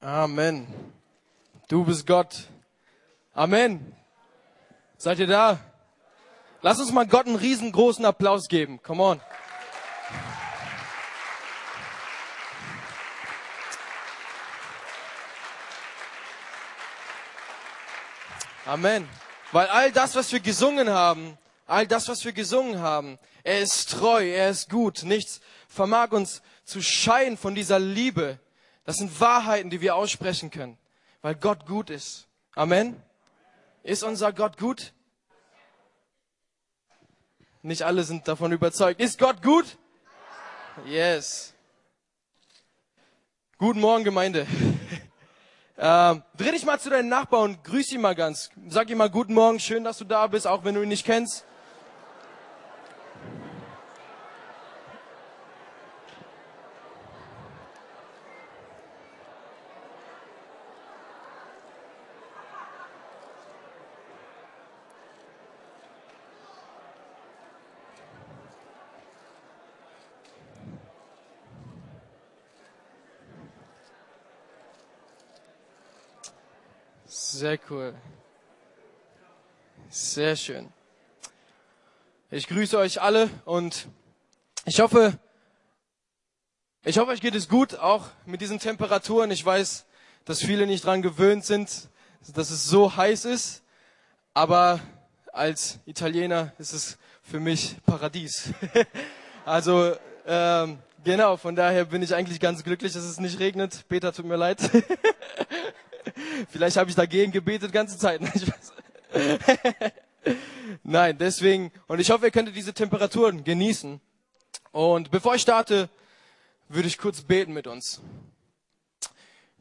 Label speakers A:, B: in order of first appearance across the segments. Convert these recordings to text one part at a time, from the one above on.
A: Amen. Du bist Gott. Amen. Seid ihr da? Lass uns mal Gott einen riesengroßen Applaus geben. Come on. Amen. Weil all das, was wir gesungen haben, all das, was wir gesungen haben, er ist treu, er ist gut. Nichts vermag uns zu scheiden von dieser Liebe. Das sind Wahrheiten, die wir aussprechen können, weil Gott gut ist. Amen. Ist unser Gott gut? Nicht alle sind davon überzeugt. Ist Gott gut? Yes. Guten Morgen, Gemeinde. Ähm, dreh dich mal zu deinen Nachbarn und grüß ihn mal ganz. Sag ihm mal guten Morgen, schön, dass du da bist, auch wenn du ihn nicht kennst. Sehr cool. Sehr schön. Ich grüße euch alle und ich hoffe, ich hoffe, euch geht es gut, auch mit diesen Temperaturen. Ich weiß, dass viele nicht dran gewöhnt sind, dass es so heiß ist, aber als Italiener ist es für mich Paradies. also ähm, genau, von daher bin ich eigentlich ganz glücklich, dass es nicht regnet. Peter, tut mir leid. Vielleicht habe ich dagegen gebetet ganze Zeit. Nein, deswegen, und ich hoffe, ihr könntet diese Temperaturen genießen. Und bevor ich starte, würde ich kurz beten mit uns.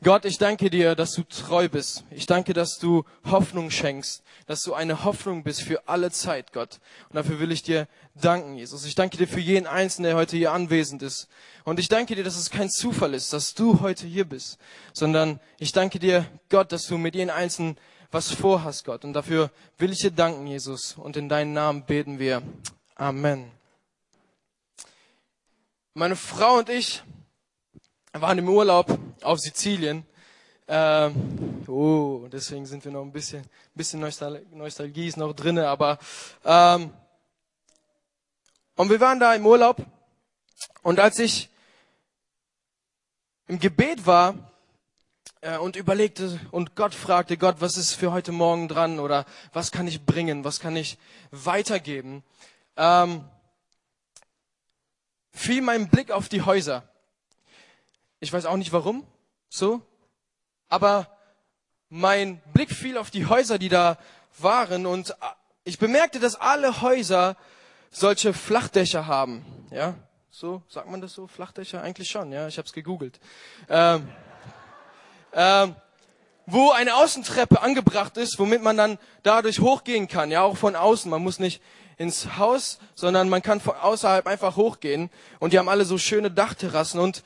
A: Gott, ich danke dir, dass du treu bist. Ich danke, dass du Hoffnung schenkst, dass du eine Hoffnung bist für alle Zeit, Gott. Und dafür will ich dir danken, Jesus. Ich danke dir für jeden Einzelnen, der heute hier anwesend ist. Und ich danke dir, dass es kein Zufall ist, dass du heute hier bist, sondern ich danke dir, Gott, dass du mit jedem Einzelnen was vorhast, Gott. Und dafür will ich dir danken, Jesus. Und in deinen Namen beten wir. Amen. Meine Frau und ich waren im Urlaub auf Sizilien. Ähm, oh, deswegen sind wir noch ein bisschen, bisschen Nostal Nostalgie ist noch drinne, aber ähm, und wir waren da im Urlaub und als ich im Gebet war äh, und überlegte und Gott fragte, Gott, was ist für heute Morgen dran oder was kann ich bringen, was kann ich weitergeben, ähm, fiel mein Blick auf die Häuser. Ich weiß auch nicht warum, so. Aber mein Blick fiel auf die Häuser, die da waren und ich bemerkte, dass alle Häuser solche Flachdächer haben. Ja, so sagt man das so, Flachdächer eigentlich schon. Ja, ich habe es gegoogelt. Ähm, ähm, wo eine Außentreppe angebracht ist, womit man dann dadurch hochgehen kann. Ja, auch von außen. Man muss nicht ins Haus, sondern man kann von außerhalb einfach hochgehen. Und die haben alle so schöne Dachterrassen und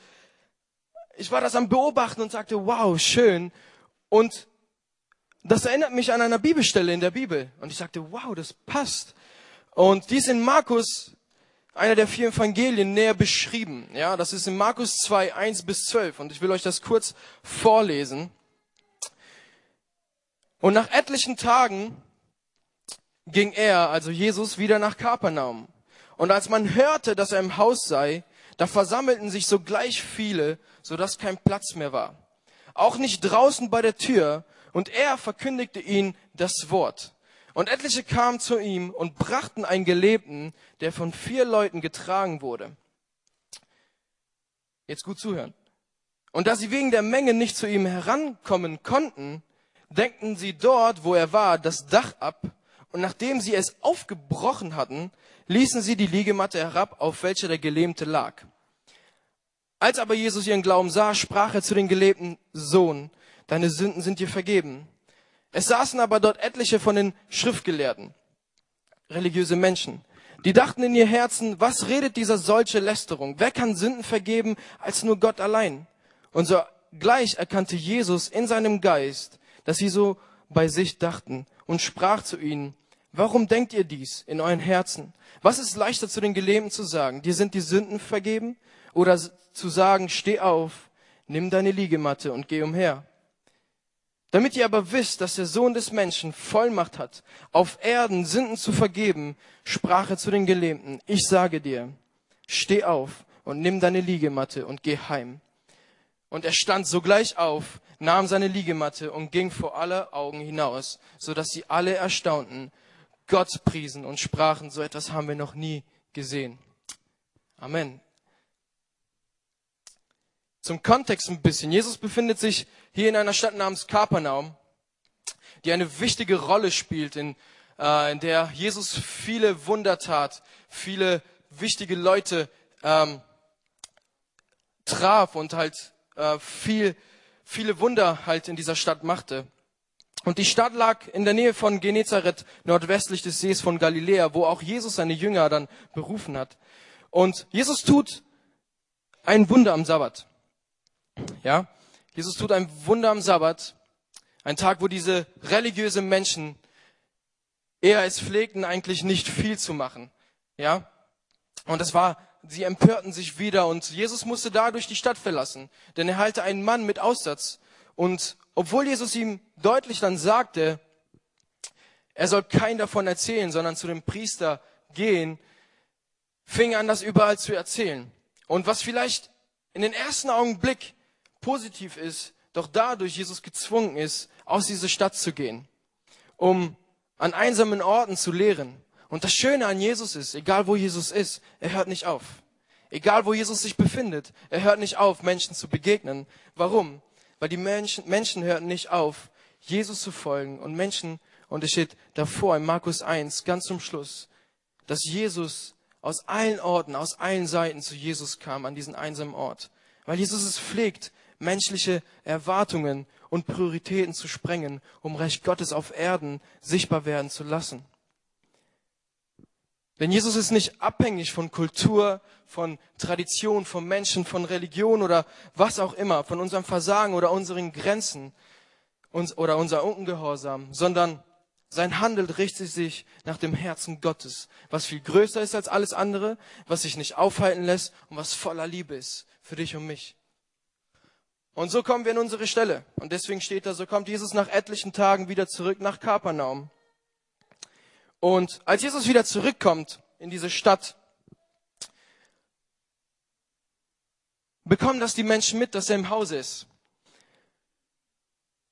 A: ich war das am Beobachten und sagte, wow, schön. Und das erinnert mich an einer Bibelstelle in der Bibel. Und ich sagte, wow, das passt. Und dies in Markus, einer der vier Evangelien, näher beschrieben. Ja, das ist in Markus 2, 1 bis 12. Und ich will euch das kurz vorlesen. Und nach etlichen Tagen ging er, also Jesus, wieder nach Kapernaum. Und als man hörte, dass er im Haus sei, da versammelten sich sogleich viele, so dass kein Platz mehr war. Auch nicht draußen bei der Tür, und er verkündigte ihnen das Wort. Und etliche kamen zu ihm und brachten einen Gelebten, der von vier Leuten getragen wurde. Jetzt gut zuhören. Und da sie wegen der Menge nicht zu ihm herankommen konnten, deckten sie dort, wo er war, das Dach ab, und nachdem sie es aufgebrochen hatten, ließen sie die Liegematte herab, auf welcher der Gelähmte lag. Als aber Jesus ihren Glauben sah, sprach er zu den gelebten Sohn, deine Sünden sind dir vergeben. Es saßen aber dort etliche von den Schriftgelehrten, religiöse Menschen, die dachten in ihr Herzen, was redet dieser solche Lästerung? Wer kann Sünden vergeben als nur Gott allein? Und sogleich erkannte Jesus in seinem Geist, dass sie so bei sich dachten und sprach zu ihnen, warum denkt ihr dies in euren Herzen? Was ist leichter zu den Gelähmten zu sagen, dir sind die Sünden vergeben? Oder zu sagen, steh auf, nimm deine Liegematte und geh umher. Damit ihr aber wisst, dass der Sohn des Menschen Vollmacht hat, auf Erden Sünden zu vergeben, sprach er zu den Gelähmten, ich sage dir, steh auf und nimm deine Liegematte und geh heim. Und er stand sogleich auf, nahm seine Liegematte und ging vor aller Augen hinaus, so dass sie alle erstaunten, Gott priesen und sprachen, so etwas haben wir noch nie gesehen. Amen. Zum Kontext ein bisschen. Jesus befindet sich hier in einer Stadt namens Kapernaum, die eine wichtige Rolle spielt, in, äh, in der Jesus viele Wunder tat, viele wichtige Leute ähm, traf und halt äh, viel, viele Wunder halt in dieser Stadt machte. Und die Stadt lag in der Nähe von Genezareth, nordwestlich des Sees von Galiläa, wo auch Jesus seine Jünger dann berufen hat. Und Jesus tut ein Wunder am Sabbat. Ja, Jesus tut ein Wunder am Sabbat. Ein Tag, wo diese religiösen Menschen eher es pflegten, eigentlich nicht viel zu machen. Ja, und es war, sie empörten sich wieder und Jesus musste dadurch die Stadt verlassen, denn er halte einen Mann mit Aussatz. Und obwohl Jesus ihm deutlich dann sagte, er soll kein davon erzählen, sondern zu dem Priester gehen, fing er an, das überall zu erzählen. Und was vielleicht in den ersten Augenblick positiv ist, doch dadurch Jesus gezwungen ist, aus dieser Stadt zu gehen, um an einsamen Orten zu lehren. Und das Schöne an Jesus ist, egal wo Jesus ist, er hört nicht auf. Egal wo Jesus sich befindet, er hört nicht auf, Menschen zu begegnen. Warum? Weil die Menschen, Menschen hörten nicht auf, Jesus zu folgen. Und Menschen, und es steht davor in Markus 1, ganz zum Schluss, dass Jesus aus allen Orten, aus allen Seiten zu Jesus kam, an diesen einsamen Ort. Weil Jesus es pflegt, menschliche Erwartungen und Prioritäten zu sprengen, um Recht Gottes auf Erden sichtbar werden zu lassen. Denn Jesus ist nicht abhängig von Kultur, von Tradition, von Menschen, von Religion oder was auch immer, von unserem Versagen oder unseren Grenzen oder unser Ungehorsam, sondern sein Handel richtet sich nach dem Herzen Gottes, was viel größer ist als alles andere, was sich nicht aufhalten lässt und was voller Liebe ist für dich und mich. Und so kommen wir in unsere Stelle. Und deswegen steht da, so kommt Jesus nach etlichen Tagen wieder zurück nach Kapernaum. Und als Jesus wieder zurückkommt in diese Stadt, bekommen das die Menschen mit, dass er im Hause ist.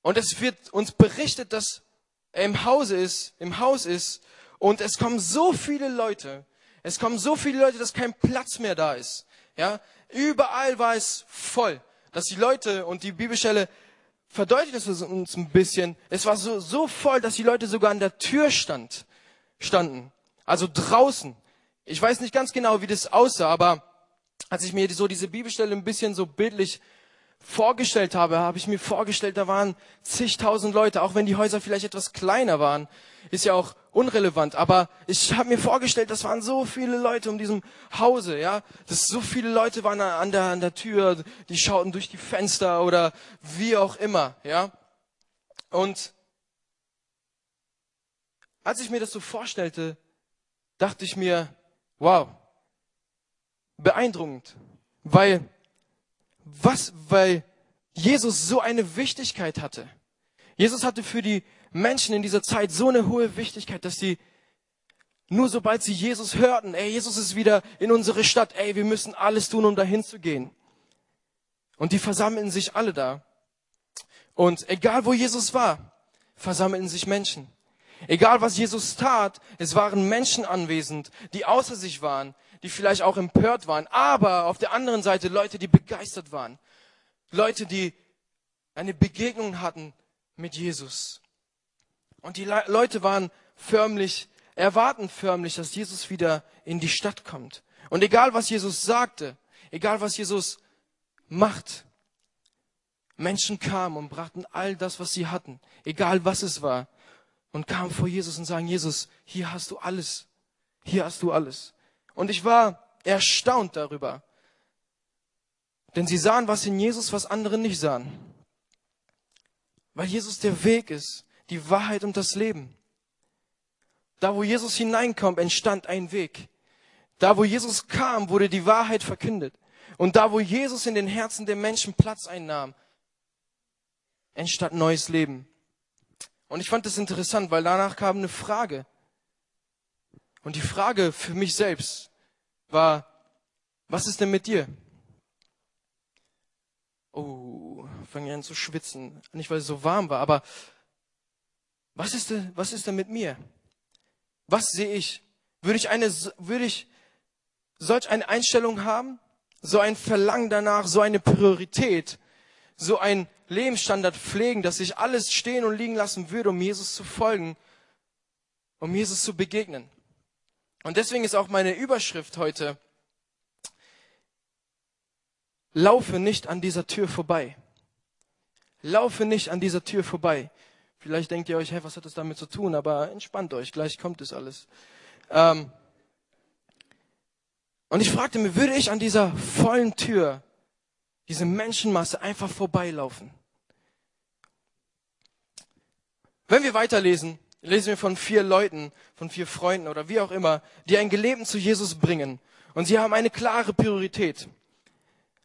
A: Und es wird uns berichtet, dass er im Hause ist, im Haus ist. Und es kommen so viele Leute. Es kommen so viele Leute, dass kein Platz mehr da ist. Ja, überall war es voll. Dass die Leute und die Bibelstelle verdeutlicht es uns ein bisschen. Es war so, so voll, dass die Leute sogar an der Tür stand standen. Also draußen. Ich weiß nicht ganz genau, wie das aussah, aber als ich mir so diese Bibelstelle ein bisschen so bildlich vorgestellt habe, habe ich mir vorgestellt, da waren zigtausend Leute, auch wenn die Häuser vielleicht etwas kleiner waren, ist ja auch unrelevant. Aber ich habe mir vorgestellt, das waren so viele Leute um diesem Hause, ja, dass so viele Leute waren an der an der Tür, die schauten durch die Fenster oder wie auch immer, ja. Und als ich mir das so vorstellte, dachte ich mir, wow, beeindruckend, weil was, weil Jesus so eine Wichtigkeit hatte. Jesus hatte für die Menschen in dieser Zeit so eine hohe Wichtigkeit, dass sie nur sobald sie Jesus hörten, ey, Jesus ist wieder in unsere Stadt, ey, wir müssen alles tun, um dahin zu gehen. Und die versammelten sich alle da. Und egal wo Jesus war, versammelten sich Menschen. Egal was Jesus tat, es waren Menschen anwesend, die außer sich waren, die vielleicht auch empört waren, aber auf der anderen Seite Leute, die begeistert waren. Leute, die eine Begegnung hatten mit Jesus. Und die Le Leute waren förmlich, erwarten förmlich, dass Jesus wieder in die Stadt kommt. Und egal was Jesus sagte, egal was Jesus macht, Menschen kamen und brachten all das, was sie hatten, egal was es war, und kamen vor Jesus und sagen, Jesus, hier hast du alles. Hier hast du alles. Und ich war erstaunt darüber. Denn sie sahen was in Jesus, was andere nicht sahen. Weil Jesus der Weg ist, die Wahrheit und das Leben. Da, wo Jesus hineinkommt, entstand ein Weg. Da, wo Jesus kam, wurde die Wahrheit verkündet. Und da, wo Jesus in den Herzen der Menschen Platz einnahm, entstand neues Leben. Und ich fand das interessant, weil danach kam eine Frage. Und die Frage für mich selbst war, was ist denn mit dir? Oh, fange an zu schwitzen. Nicht, weil es so warm war, aber was ist denn, was ist denn mit mir? Was sehe ich? Würde ich eine, würde ich solch eine Einstellung haben? So ein Verlangen danach, so eine Priorität, so ein Lebensstandard pflegen, dass ich alles stehen und liegen lassen würde, um Jesus zu folgen, um Jesus zu begegnen. Und deswegen ist auch meine Überschrift heute, laufe nicht an dieser Tür vorbei. Laufe nicht an dieser Tür vorbei. Vielleicht denkt ihr euch, hey, was hat das damit zu tun? Aber entspannt euch, gleich kommt es alles. Ähm und ich fragte mir, würde ich an dieser vollen Tür, diese Menschenmasse einfach vorbeilaufen? Wenn wir weiterlesen, lesen wir von vier Leuten, von vier Freunden oder wie auch immer, die ein Geleben zu Jesus bringen. Und sie haben eine klare Priorität,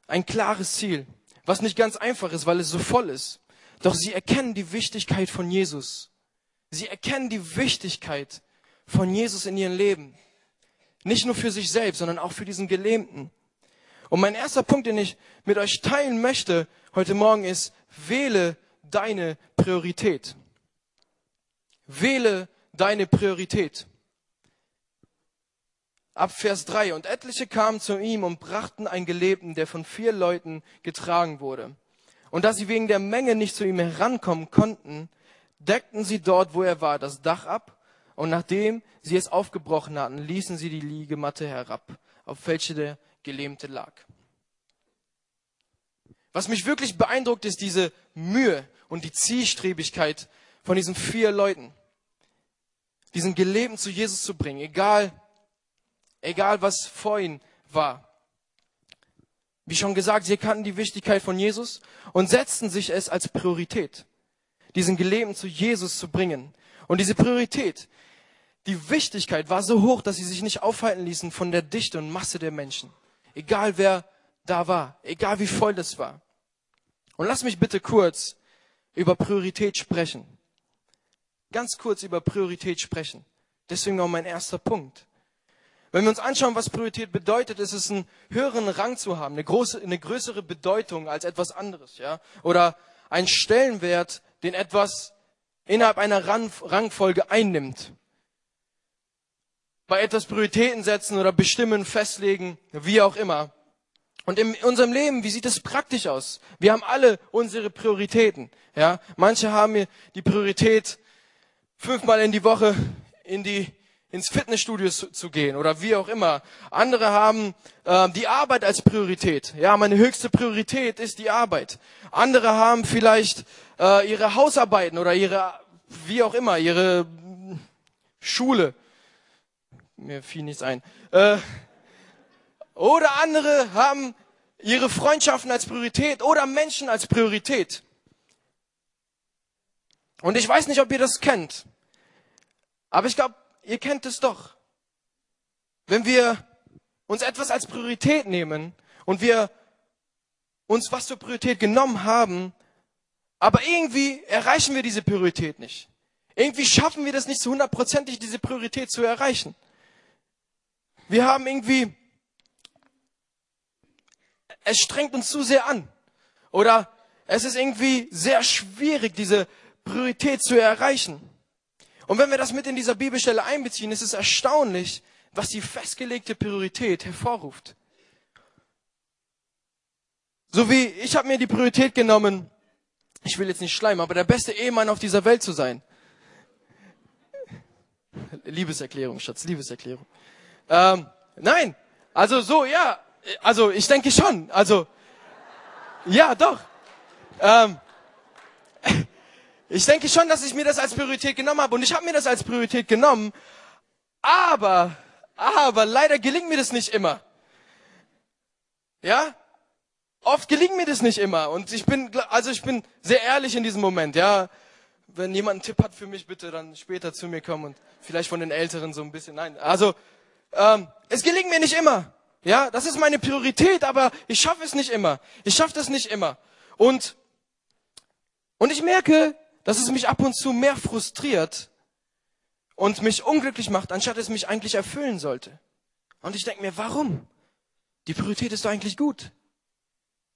A: ein klares Ziel, was nicht ganz einfach ist, weil es so voll ist. Doch sie erkennen die Wichtigkeit von Jesus. Sie erkennen die Wichtigkeit von Jesus in ihrem Leben. Nicht nur für sich selbst, sondern auch für diesen Gelähmten. Und mein erster Punkt, den ich mit euch teilen möchte heute Morgen ist, wähle deine Priorität. Wähle deine Priorität. Ab Vers 3. Und etliche kamen zu ihm und brachten einen Gelebten, der von vier Leuten getragen wurde. Und da sie wegen der Menge nicht zu ihm herankommen konnten, deckten sie dort, wo er war, das Dach ab. Und nachdem sie es aufgebrochen hatten, ließen sie die Liegematte herab, auf welche der Gelähmte lag. Was mich wirklich beeindruckt, ist diese Mühe und die Zielstrebigkeit von diesen vier Leuten, diesen Gelebten zu Jesus zu bringen, egal, egal was vor ihnen war. Wie schon gesagt, sie kannten die Wichtigkeit von Jesus und setzten sich es als Priorität, diesen Gelebten zu Jesus zu bringen. Und diese Priorität, die Wichtigkeit war so hoch, dass sie sich nicht aufhalten ließen von der Dichte und Masse der Menschen. Egal wer da war, egal wie voll das war. Und lass mich bitte kurz über Priorität sprechen ganz kurz über Priorität sprechen. Deswegen auch mein erster Punkt. Wenn wir uns anschauen, was Priorität bedeutet, ist es einen höheren Rang zu haben, eine, große, eine größere Bedeutung als etwas anderes, ja? Oder ein Stellenwert, den etwas innerhalb einer Rangfolge einnimmt. Bei etwas Prioritäten setzen oder bestimmen, festlegen, wie auch immer. Und in unserem Leben, wie sieht es praktisch aus? Wir haben alle unsere Prioritäten, ja? Manche haben die Priorität, fünfmal in die Woche in die, ins Fitnessstudio zu, zu gehen oder wie auch immer. Andere haben äh, die Arbeit als Priorität. Ja, meine höchste Priorität ist die Arbeit. Andere haben vielleicht äh, ihre Hausarbeiten oder ihre, wie auch immer, ihre Schule. Mir fiel nichts ein. Äh, oder andere haben ihre Freundschaften als Priorität oder Menschen als Priorität. Und ich weiß nicht, ob ihr das kennt. Aber ich glaube, ihr kennt es doch. Wenn wir uns etwas als Priorität nehmen und wir uns was zur Priorität genommen haben, aber irgendwie erreichen wir diese Priorität nicht. Irgendwie schaffen wir das nicht zu hundertprozentig, diese Priorität zu erreichen. Wir haben irgendwie, es strengt uns zu sehr an. Oder es ist irgendwie sehr schwierig, diese Priorität zu erreichen. Und wenn wir das mit in dieser Bibelstelle einbeziehen, ist es erstaunlich, was die festgelegte Priorität hervorruft. So wie ich habe mir die Priorität genommen, ich will jetzt nicht schleimen, aber der beste Ehemann auf dieser Welt zu sein. Liebeserklärung, Schatz, Liebeserklärung. Ähm, nein, also so, ja, also ich denke schon, also ja, doch. Ähm, ich denke schon, dass ich mir das als Priorität genommen habe und ich habe mir das als Priorität genommen, aber, aber leider gelingt mir das nicht immer. Ja? Oft gelingt mir das nicht immer und ich bin, also ich bin sehr ehrlich in diesem Moment, ja. Wenn jemand einen Tipp hat für mich, bitte dann später zu mir kommen und vielleicht von den Älteren so ein bisschen, nein. Also, ähm, es gelingt mir nicht immer. Ja, das ist meine Priorität, aber ich schaffe es nicht immer. Ich schaffe das nicht immer. Und, und ich merke, dass es mich ab und zu mehr frustriert und mich unglücklich macht, anstatt es mich eigentlich erfüllen sollte. Und ich denke mir, warum? Die Priorität ist doch eigentlich gut.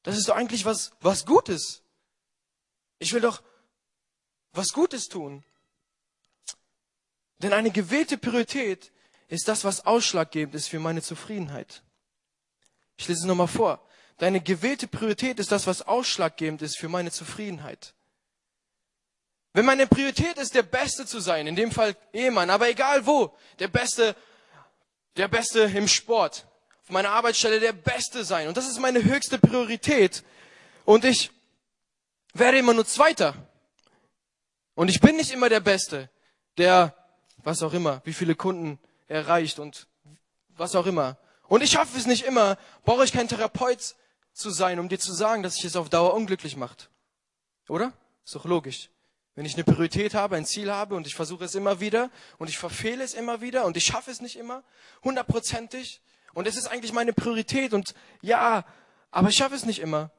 A: Das ist doch eigentlich was, was Gutes. Ich will doch was Gutes tun. Denn eine gewählte Priorität ist das, was ausschlaggebend ist für meine Zufriedenheit. Ich lese es nochmal vor. Deine gewählte Priorität ist das, was ausschlaggebend ist für meine Zufriedenheit. Wenn meine Priorität ist, der Beste zu sein, in dem Fall Ehemann, aber egal wo, der Beste, der Beste im Sport, auf meiner Arbeitsstelle der Beste sein. Und das ist meine höchste Priorität. Und ich werde immer nur Zweiter. Und ich bin nicht immer der Beste, der, was auch immer, wie viele Kunden erreicht und was auch immer. Und ich schaffe es nicht immer, brauche ich kein Therapeut zu sein, um dir zu sagen, dass sich es auf Dauer unglücklich macht. Oder? Ist doch logisch. Wenn ich eine Priorität habe, ein Ziel habe und ich versuche es immer wieder und ich verfehle es immer wieder und ich schaffe es nicht immer, hundertprozentig und es ist eigentlich meine Priorität und ja, aber ich schaffe es nicht immer,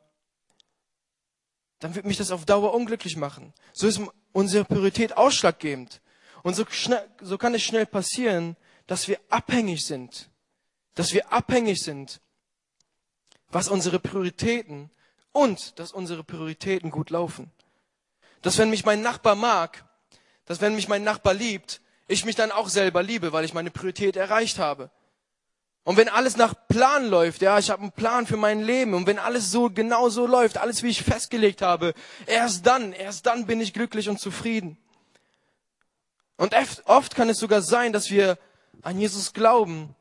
A: dann wird mich das auf Dauer unglücklich machen. So ist unsere Priorität ausschlaggebend. Und so, schnell, so kann es schnell passieren, dass wir abhängig sind. Dass wir abhängig sind, was unsere Prioritäten und dass unsere Prioritäten gut laufen. Dass wenn mich mein Nachbar mag, dass wenn mich mein Nachbar liebt, ich mich dann auch selber liebe, weil ich meine Priorität erreicht habe. Und wenn alles nach Plan läuft, ja, ich habe einen Plan für mein Leben und wenn alles so genau so läuft, alles wie ich festgelegt habe, erst dann, erst dann bin ich glücklich und zufrieden. Und oft kann es sogar sein, dass wir an Jesus glauben,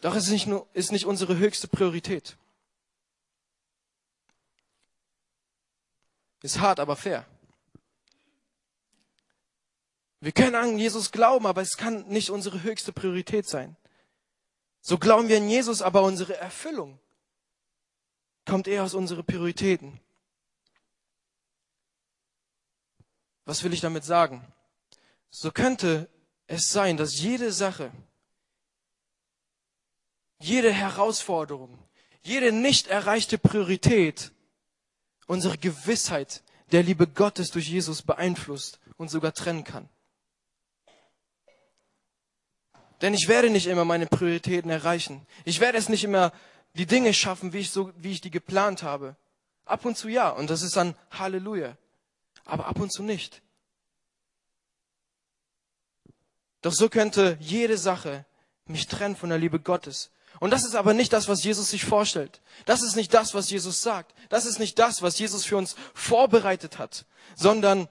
A: doch es ist nicht, nur, ist nicht unsere höchste Priorität. Ist hart, aber fair. Wir können an Jesus glauben, aber es kann nicht unsere höchste Priorität sein. So glauben wir an Jesus, aber unsere Erfüllung kommt eher aus unseren Prioritäten. Was will ich damit sagen? So könnte es sein, dass jede Sache, jede Herausforderung, jede nicht erreichte Priorität unsere Gewissheit der Liebe Gottes durch Jesus beeinflusst und sogar trennen kann. Denn ich werde nicht immer meine Prioritäten erreichen. Ich werde es nicht immer die Dinge schaffen, wie ich, so, wie ich die geplant habe. Ab und zu ja, und das ist dann Halleluja. Aber ab und zu nicht. Doch so könnte jede Sache mich trennen von der Liebe Gottes. Und das ist aber nicht das, was Jesus sich vorstellt. Das ist nicht das, was Jesus sagt. Das ist nicht das, was Jesus für uns vorbereitet hat, sondern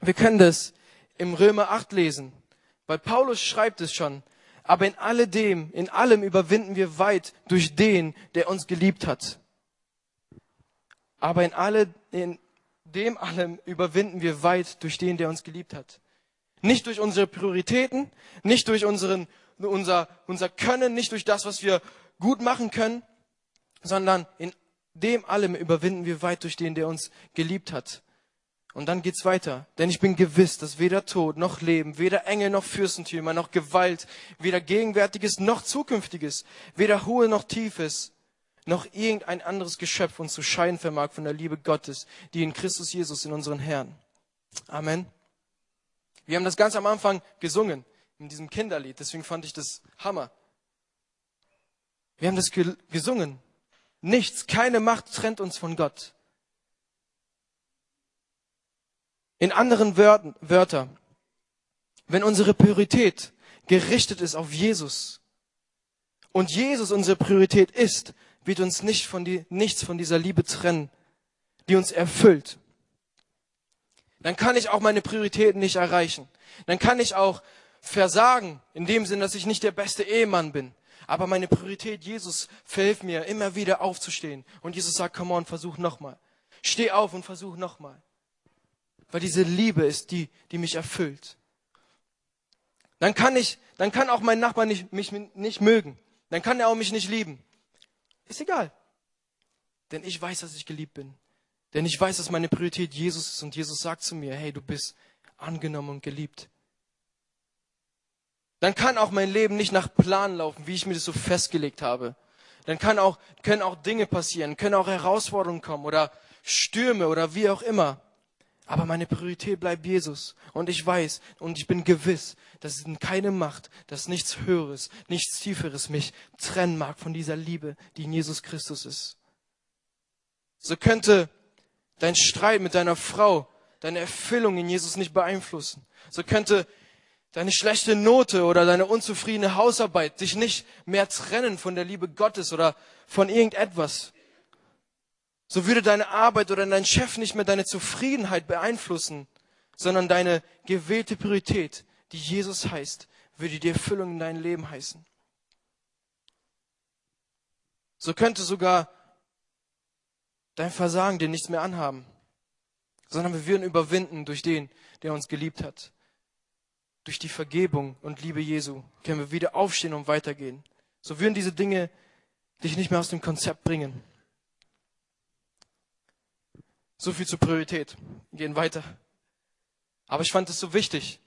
A: wir können das im Römer 8 lesen, weil Paulus schreibt es schon. Aber in alledem, in allem überwinden wir weit durch den, der uns geliebt hat. Aber in alle, in dem allem überwinden wir weit durch den, der uns geliebt hat. Nicht durch unsere Prioritäten, nicht durch unseren unser, unser Können, nicht durch das, was wir gut machen können, sondern in dem allem überwinden wir weit durch den, der uns geliebt hat. Und dann geht's weiter. Denn ich bin gewiss, dass weder Tod noch Leben, weder Engel noch Fürstentümer noch Gewalt, weder Gegenwärtiges noch Zukünftiges, weder Hohe noch Tiefes, noch irgendein anderes Geschöpf uns zu scheiden vermag von der Liebe Gottes, die in Christus Jesus in unseren Herrn. Amen. Wir haben das ganz am Anfang gesungen in diesem Kinderlied. Deswegen fand ich das Hammer. Wir haben das gesungen. Nichts, keine Macht trennt uns von Gott. In anderen Wörtern, Wörter, wenn unsere Priorität gerichtet ist auf Jesus und Jesus unsere Priorität ist, wird uns nicht von die, nichts von dieser Liebe trennen, die uns erfüllt. Dann kann ich auch meine Prioritäten nicht erreichen. Dann kann ich auch versagen, in dem Sinn, dass ich nicht der beste Ehemann bin. Aber meine Priorität, Jesus, verhilft mir, immer wieder aufzustehen. Und Jesus sagt, come on, versuch nochmal. Steh auf und versuch nochmal. Weil diese Liebe ist die, die mich erfüllt. Dann kann ich, dann kann auch mein Nachbar nicht, mich nicht mögen. Dann kann er auch mich nicht lieben. Ist egal. Denn ich weiß, dass ich geliebt bin. Denn ich weiß, dass meine Priorität Jesus ist. Und Jesus sagt zu mir, hey, du bist angenommen und geliebt dann kann auch mein Leben nicht nach Plan laufen, wie ich mir das so festgelegt habe. Dann kann auch, können auch Dinge passieren, können auch Herausforderungen kommen oder Stürme oder wie auch immer. Aber meine Priorität bleibt Jesus. Und ich weiß und ich bin gewiss, dass keine Macht, dass nichts Höheres, nichts Tieferes mich trennen mag von dieser Liebe, die in Jesus Christus ist. So könnte dein Streit mit deiner Frau deine Erfüllung in Jesus nicht beeinflussen. So könnte deine schlechte Note oder deine unzufriedene Hausarbeit dich nicht mehr trennen von der Liebe Gottes oder von irgendetwas. So würde deine Arbeit oder dein Chef nicht mehr deine Zufriedenheit beeinflussen, sondern deine gewählte Priorität, die Jesus heißt, würde die Erfüllung in dein Leben heißen. So könnte sogar dein Versagen dir nichts mehr anhaben, sondern wir würden überwinden durch den, der uns geliebt hat. Durch die Vergebung und Liebe Jesu können wir wieder aufstehen und weitergehen. So würden diese Dinge dich nicht mehr aus dem Konzept bringen. So viel zur Priorität. Wir gehen weiter. Aber ich fand es so wichtig.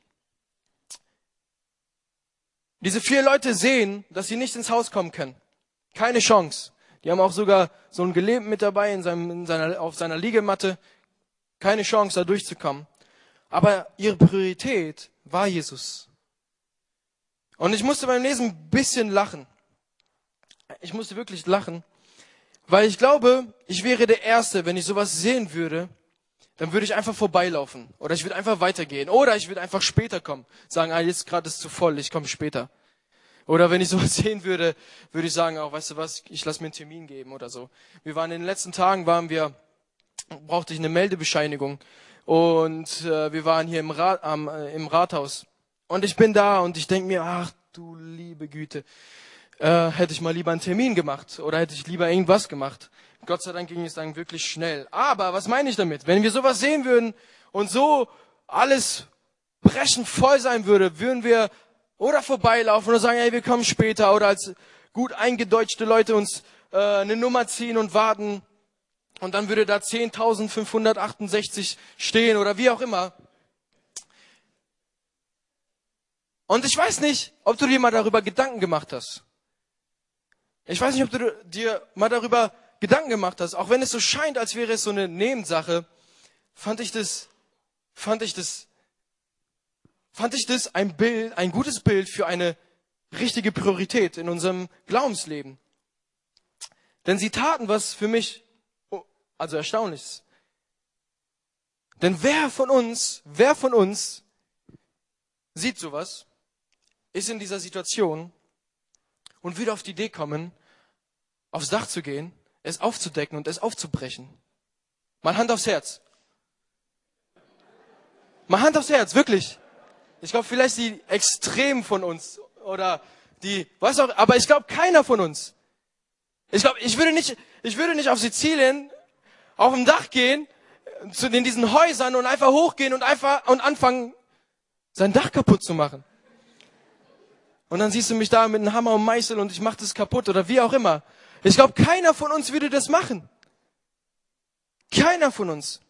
A: Diese vier Leute sehen, dass sie nicht ins Haus kommen können. Keine Chance. Die haben auch sogar so einen Gelähmten mit dabei in seinem, in seiner, auf seiner Liegematte. Keine Chance, da durchzukommen. Aber ihre Priorität war Jesus. Und ich musste beim Lesen ein bisschen lachen. Ich musste wirklich lachen, weil ich glaube, ich wäre der Erste, wenn ich sowas sehen würde, dann würde ich einfach vorbeilaufen. Oder ich würde einfach weitergehen. Oder ich würde einfach später kommen. Sagen, ah, jetzt gerade ist zu voll, ich komme später. Oder wenn ich sowas sehen würde, würde ich sagen, auch, weißt du was, ich lasse mir einen Termin geben oder so. Wir waren in den letzten Tagen, waren wir, brauchte ich eine Meldebescheinigung. Und äh, wir waren hier im, Rat, am, äh, im Rathaus. Und ich bin da und ich denke mir, ach du liebe Güte äh, hätte ich mal lieber einen Termin gemacht oder hätte ich lieber irgendwas gemacht. Gott sei Dank ging es dann wirklich schnell. Aber was meine ich damit? Wenn wir sowas sehen würden und so alles brechend voll sein würde, würden wir oder vorbeilaufen oder sagen, hey, wir kommen später oder als gut eingedeutschte Leute uns äh, eine Nummer ziehen und warten und dann würde da 10.568 stehen oder wie auch immer. Und ich weiß nicht, ob du dir mal darüber Gedanken gemacht hast. Ich weiß nicht, ob du dir mal darüber Gedanken gemacht hast, auch wenn es so scheint, als wäre es so eine Nebensache, fand ich das, fand ich das, fand ich das ein Bild, ein gutes Bild für eine richtige Priorität in unserem Glaubensleben. Denn sie taten was für mich, also erstaunliches. Denn wer von uns, wer von uns sieht sowas, ist in dieser Situation und würde auf die Idee kommen, aufs Dach zu gehen, es aufzudecken und es aufzubrechen. Mal Hand aufs Herz. Mal Hand aufs Herz, wirklich. Ich glaube, vielleicht die Extremen von uns oder die, was auch, aber ich glaube, keiner von uns. Ich glaube, ich würde nicht, ich würde nicht auf Sizilien auf dem Dach gehen, zu in diesen Häusern und einfach hochgehen und einfach und anfangen, sein Dach kaputt zu machen. Und dann siehst du mich da mit einem Hammer und Meißel und ich mache das kaputt oder wie auch immer. Ich glaube, keiner von uns würde das machen. Keiner von uns.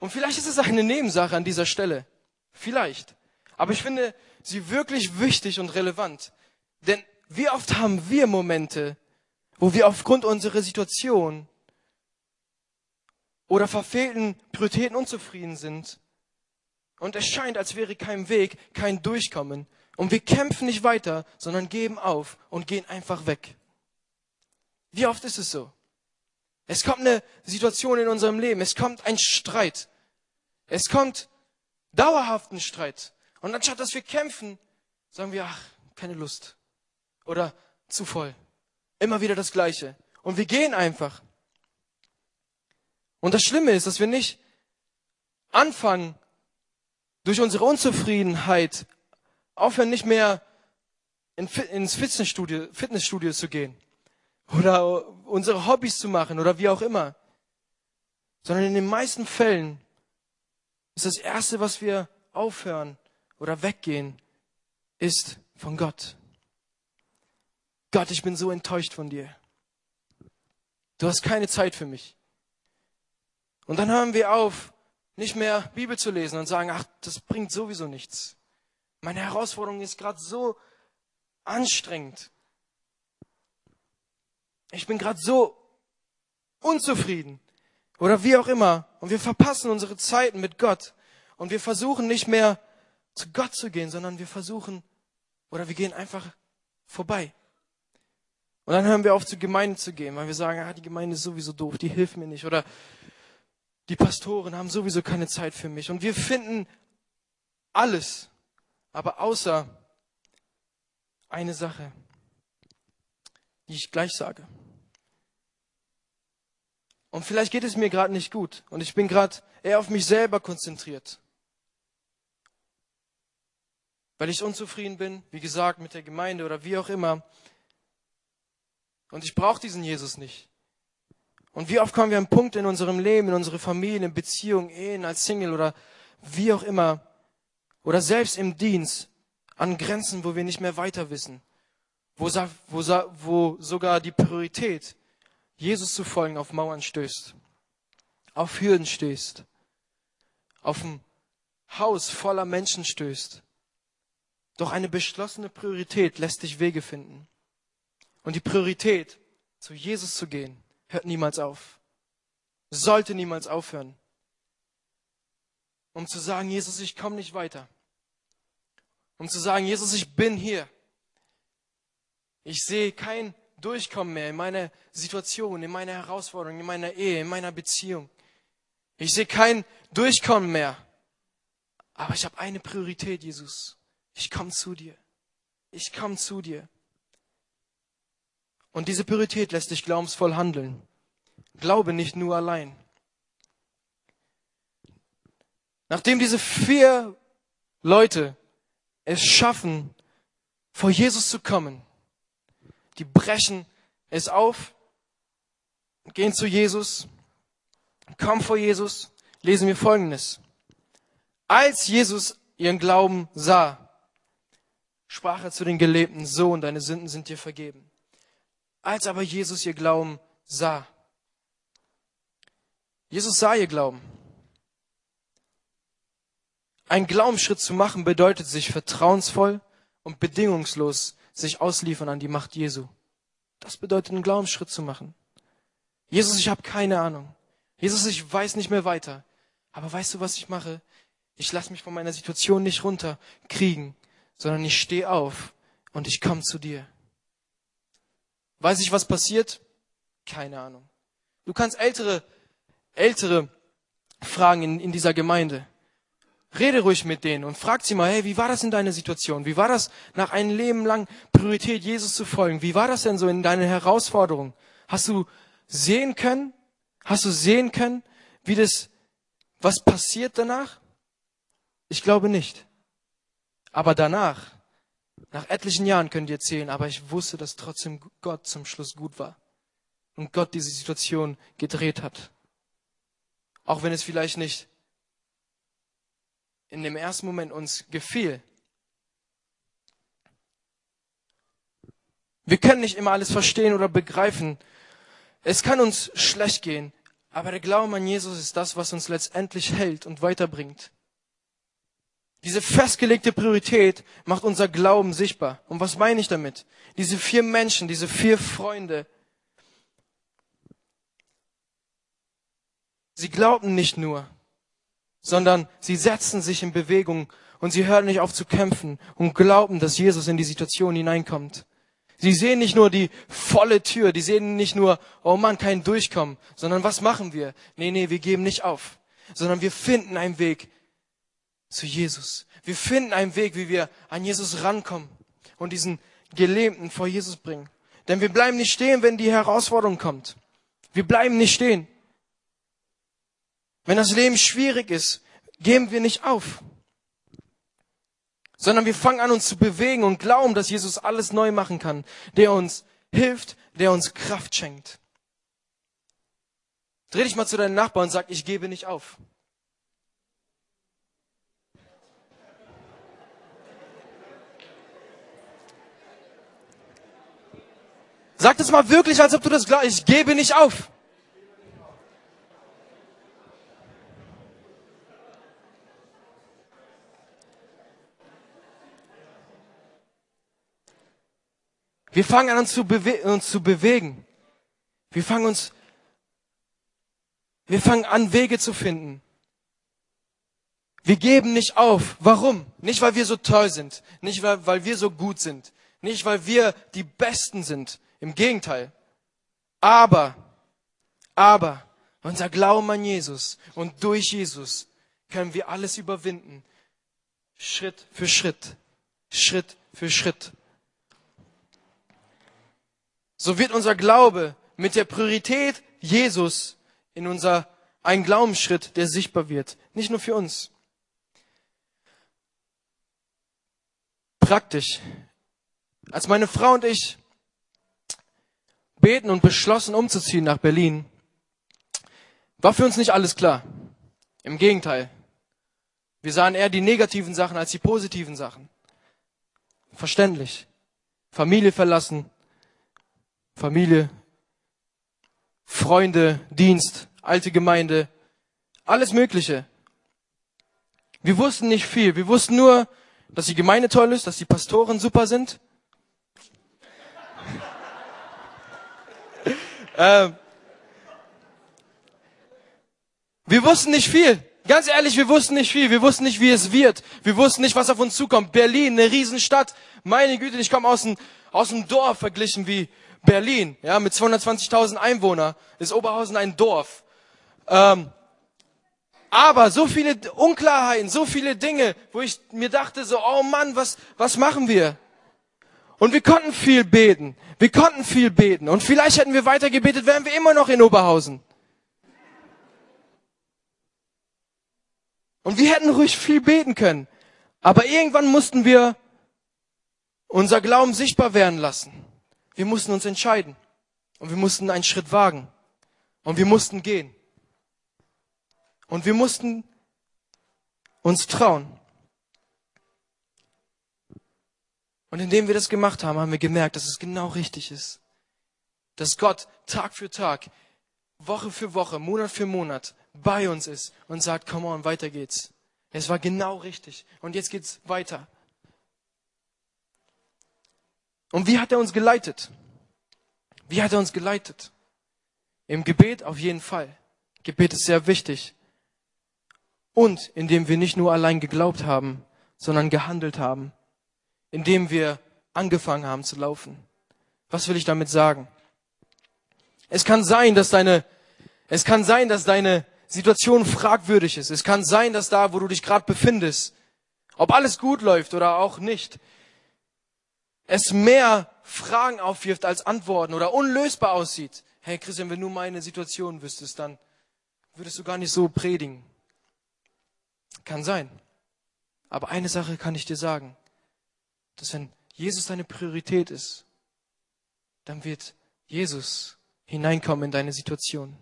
A: Und vielleicht ist es eine Nebensache an dieser Stelle. Vielleicht. Aber ich finde sie wirklich wichtig und relevant. Denn wie oft haben wir Momente, wo wir aufgrund unserer Situation oder verfehlten Prioritäten unzufrieden sind und es scheint, als wäre kein Weg, kein Durchkommen. Und wir kämpfen nicht weiter, sondern geben auf und gehen einfach weg. Wie oft ist es so? Es kommt eine Situation in unserem Leben, es kommt ein Streit. Es kommt dauerhaften Streit. Und anstatt dass wir kämpfen, sagen wir, ach, keine Lust. Oder zu voll. Immer wieder das Gleiche. Und wir gehen einfach. Und das Schlimme ist, dass wir nicht anfangen, durch unsere Unzufriedenheit aufhören, nicht mehr ins Fitnessstudio, Fitnessstudio zu gehen oder unsere Hobbys zu machen oder wie auch immer, sondern in den meisten Fällen ist das Erste, was wir aufhören oder weggehen, ist von Gott. Gott, ich bin so enttäuscht von dir. Du hast keine Zeit für mich. Und dann hören wir auf, nicht mehr Bibel zu lesen und sagen, ach, das bringt sowieso nichts. Meine Herausforderung ist gerade so anstrengend. Ich bin gerade so unzufrieden oder wie auch immer. Und wir verpassen unsere Zeiten mit Gott. Und wir versuchen nicht mehr zu Gott zu gehen, sondern wir versuchen oder wir gehen einfach vorbei. Und dann hören wir auf, zur Gemeinde zu gehen, weil wir sagen, ah, die Gemeinde ist sowieso doof, die hilft mir nicht. Oder die Pastoren haben sowieso keine Zeit für mich. Und wir finden alles, aber außer eine Sache, die ich gleich sage. Und vielleicht geht es mir gerade nicht gut und ich bin gerade eher auf mich selber konzentriert. Weil ich unzufrieden bin, wie gesagt, mit der Gemeinde oder wie auch immer. Und ich brauche diesen Jesus nicht. Und wie oft kommen wir an einen Punkt in unserem Leben, in unsere Familie, in Beziehungen, Ehen, als Single oder wie auch immer, oder selbst im Dienst, an Grenzen, wo wir nicht mehr weiter wissen, wo, wo, wo sogar die Priorität, Jesus zu folgen, auf Mauern stößt, auf Hürden stößt, auf ein Haus voller Menschen stößt. Doch eine beschlossene Priorität lässt dich Wege finden. Und die Priorität, zu Jesus zu gehen, hört niemals auf. Sollte niemals aufhören. Um zu sagen, Jesus, ich komme nicht weiter. Um zu sagen, Jesus, ich bin hier. Ich sehe kein Durchkommen mehr in meiner Situation, in meiner Herausforderung, in meiner Ehe, in meiner Beziehung. Ich sehe kein Durchkommen mehr. Aber ich habe eine Priorität, Jesus. Ich komme zu dir. Ich komme zu dir. Und diese Priorität lässt dich glaubensvoll handeln. Glaube nicht nur allein. Nachdem diese vier Leute es schaffen, vor Jesus zu kommen, die brechen es auf, gehen zu Jesus, kommen vor Jesus, lesen wir Folgendes. Als Jesus ihren Glauben sah, sprach er zu den gelebten Sohn, deine Sünden sind dir vergeben. Als aber Jesus ihr Glauben sah. Jesus sah ihr Glauben. Ein Glaubensschritt zu machen bedeutet sich vertrauensvoll und bedingungslos sich ausliefern an die Macht Jesu. Das bedeutet einen Glaubensschritt zu machen. Jesus, ich habe keine Ahnung. Jesus, ich weiß nicht mehr weiter. Aber weißt du, was ich mache? Ich lasse mich von meiner Situation nicht runterkriegen, sondern ich stehe auf und ich komme zu dir. Weiß ich, was passiert? Keine Ahnung. Du kannst ältere, ältere fragen in, in dieser Gemeinde. Rede ruhig mit denen und frag sie mal, hey, wie war das in deiner Situation? Wie war das nach einem Leben lang Priorität Jesus zu folgen? Wie war das denn so in deinen Herausforderungen? Hast du sehen können? Hast du sehen können, wie das, was passiert danach? Ich glaube nicht. Aber danach nach etlichen Jahren könnt ihr erzählen, aber ich wusste, dass trotzdem Gott zum Schluss gut war. Und Gott diese Situation gedreht hat. Auch wenn es vielleicht nicht in dem ersten Moment uns gefiel. Wir können nicht immer alles verstehen oder begreifen. Es kann uns schlecht gehen, aber der Glaube an Jesus ist das, was uns letztendlich hält und weiterbringt. Diese festgelegte Priorität macht unser Glauben sichtbar. Und was meine ich damit? Diese vier Menschen, diese vier Freunde, sie glaubten nicht nur, sondern sie setzten sich in Bewegung und sie hörten nicht auf zu kämpfen und glaubten, dass Jesus in die Situation hineinkommt. Sie sehen nicht nur die volle Tür, die sehen nicht nur, oh Mann, kein Durchkommen, sondern was machen wir? Nee, nee, wir geben nicht auf, sondern wir finden einen Weg, zu Jesus. Wir finden einen Weg, wie wir an Jesus rankommen und diesen Gelähmten vor Jesus bringen. Denn wir bleiben nicht stehen, wenn die Herausforderung kommt. Wir bleiben nicht stehen. Wenn das Leben schwierig ist, geben wir nicht auf, sondern wir fangen an, uns zu bewegen und glauben, dass Jesus alles neu machen kann, der uns hilft, der uns Kraft schenkt. Dreh dich mal zu deinem Nachbarn und sag, ich gebe nicht auf. Sag das mal wirklich, als ob du das glaubst. Ich gebe nicht auf. Wir fangen an, uns zu, uns zu bewegen. Wir fangen uns, wir fangen an, Wege zu finden. Wir geben nicht auf. Warum? Nicht, weil wir so toll sind. Nicht, weil, weil wir so gut sind. Nicht, weil wir die Besten sind. Im Gegenteil. Aber, aber, unser Glauben an Jesus und durch Jesus können wir alles überwinden. Schritt für Schritt. Schritt für Schritt. So wird unser Glaube mit der Priorität Jesus in unser ein Glaubensschritt, der sichtbar wird. Nicht nur für uns. Praktisch. Als meine Frau und ich beten und beschlossen umzuziehen nach Berlin, war für uns nicht alles klar. Im Gegenteil. Wir sahen eher die negativen Sachen als die positiven Sachen. Verständlich. Familie verlassen, Familie, Freunde, Dienst, alte Gemeinde, alles Mögliche. Wir wussten nicht viel. Wir wussten nur, dass die Gemeinde toll ist, dass die Pastoren super sind. Ähm, wir wussten nicht viel. Ganz ehrlich, wir wussten nicht viel. Wir wussten nicht, wie es wird. Wir wussten nicht, was auf uns zukommt. Berlin, eine Riesenstadt. Meine Güte, ich komme aus dem, aus dem Dorf verglichen wie Berlin. Ja, mit 220.000 Einwohnern ist Oberhausen ein Dorf. Ähm, aber so viele Unklarheiten, so viele Dinge, wo ich mir dachte so, oh Mann, was, was machen wir? Und wir konnten viel beten. Wir konnten viel beten. Und vielleicht hätten wir weiter gebetet, wären wir immer noch in Oberhausen. Und wir hätten ruhig viel beten können. Aber irgendwann mussten wir unser Glauben sichtbar werden lassen. Wir mussten uns entscheiden. Und wir mussten einen Schritt wagen. Und wir mussten gehen. Und wir mussten uns trauen. Und indem wir das gemacht haben, haben wir gemerkt, dass es genau richtig ist. Dass Gott Tag für Tag, Woche für Woche, Monat für Monat bei uns ist und sagt, come on, weiter geht's. Es war genau richtig. Und jetzt geht's weiter. Und wie hat er uns geleitet? Wie hat er uns geleitet? Im Gebet auf jeden Fall. Gebet ist sehr wichtig und indem wir nicht nur allein geglaubt haben, sondern gehandelt haben, indem wir angefangen haben zu laufen. Was will ich damit sagen? Es kann sein, dass deine, es kann sein, dass deine Situation fragwürdig ist. Es kann sein, dass da, wo du dich gerade befindest, ob alles gut läuft oder auch nicht, es mehr Fragen aufwirft als Antworten oder unlösbar aussieht. Hey Christian, wenn du meine Situation wüsstest, dann würdest du gar nicht so predigen. Kann sein. Aber eine Sache kann ich dir sagen, dass wenn Jesus deine Priorität ist, dann wird Jesus hineinkommen in deine Situation.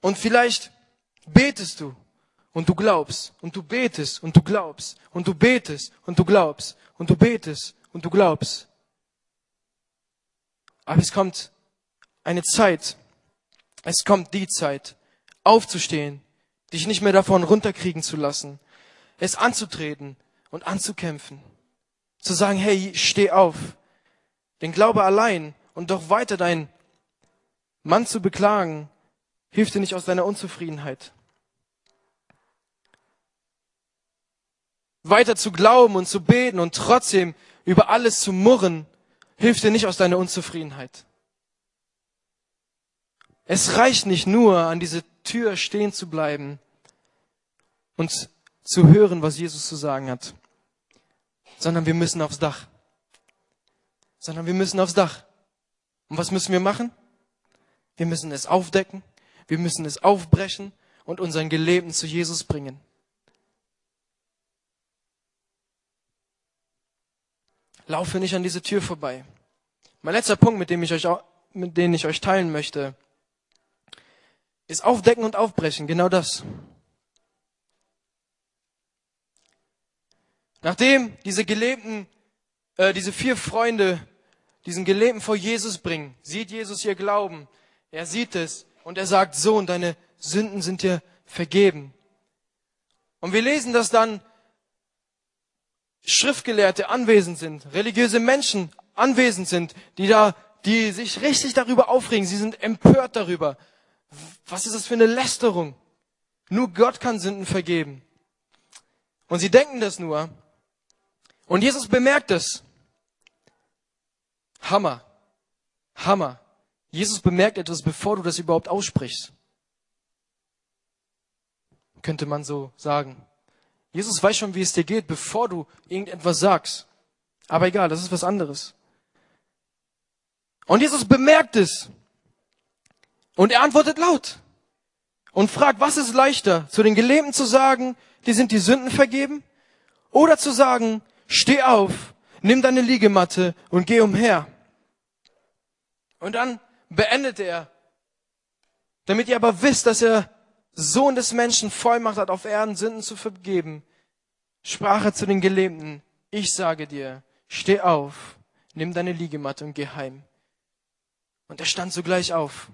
A: Und vielleicht betest du und du glaubst und du betest und du glaubst und du betest und du glaubst und du betest und du glaubst. Aber es kommt eine Zeit, es kommt die Zeit, aufzustehen, dich nicht mehr davon runterkriegen zu lassen, es anzutreten und anzukämpfen, zu sagen, hey, steh auf. Den Glaube allein und doch weiter deinen Mann zu beklagen, hilft dir nicht aus deiner Unzufriedenheit. Weiter zu glauben und zu beten und trotzdem über alles zu murren, hilft dir nicht aus deiner Unzufriedenheit. Es reicht nicht nur, an diese Tür stehen zu bleiben und zu hören, was Jesus zu sagen hat, sondern wir müssen aufs Dach. Sondern wir müssen aufs Dach. Und was müssen wir machen? Wir müssen es aufdecken, wir müssen es aufbrechen und unseren Gelebten zu Jesus bringen. Laufe nicht an diese Tür vorbei. Mein letzter Punkt, mit dem ich euch, mit dem ich euch teilen möchte, ist Aufdecken und Aufbrechen, genau das. Nachdem diese gelebten, äh, diese vier Freunde diesen Gelebten vor Jesus bringen, sieht Jesus ihr Glauben. Er sieht es und er sagt, Sohn, deine Sünden sind dir vergeben. Und wir lesen das dann Schriftgelehrte anwesend sind, religiöse Menschen anwesend sind, die da, die sich richtig darüber aufregen. Sie sind empört darüber. Was ist das für eine Lästerung? Nur Gott kann Sünden vergeben. Und sie denken das nur. Und Jesus bemerkt es. Hammer. Hammer. Jesus bemerkt etwas, bevor du das überhaupt aussprichst. Könnte man so sagen. Jesus weiß schon, wie es dir geht, bevor du irgendetwas sagst. Aber egal, das ist was anderes. Und Jesus bemerkt es. Und er antwortet laut. Und fragt, was ist leichter, zu den Gelähmten zu sagen, die sind die Sünden vergeben? Oder zu sagen, steh auf, nimm deine Liegematte und geh umher. Und dann beendet er, damit ihr aber wisst, dass er Sohn des Menschen Vollmacht hat, auf Erden Sünden zu vergeben, sprach er zu den Gelähmten, ich sage dir, steh auf, nimm deine Liegematte und geh heim. Und er stand sogleich auf,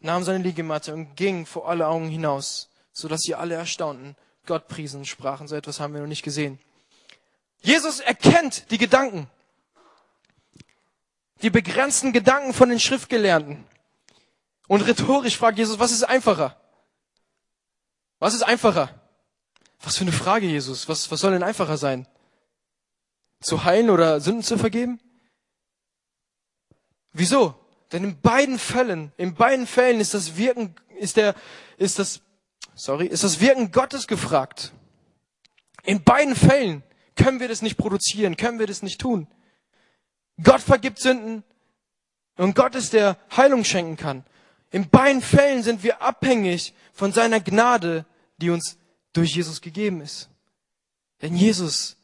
A: nahm seine Liegematte und ging vor alle Augen hinaus, so dass sie alle erstaunten, Gott priesen und sprachen. So etwas haben wir noch nicht gesehen. Jesus erkennt die Gedanken, die begrenzten Gedanken von den Schriftgelernten. Und rhetorisch fragt Jesus, was ist einfacher? Was ist einfacher? Was für eine Frage, Jesus. Was, was soll denn einfacher sein? Zu heilen oder Sünden zu vergeben? Wieso? Denn in beiden Fällen, in beiden Fällen ist das Wirken, ist der, ist das, sorry, ist das Wirken Gottes gefragt. In beiden Fällen können wir das nicht produzieren, können wir das nicht tun. Gott vergibt Sünden und Gott ist der Heilung schenken kann. In beiden Fällen sind wir abhängig von seiner Gnade, die uns durch Jesus gegeben ist. Denn Jesus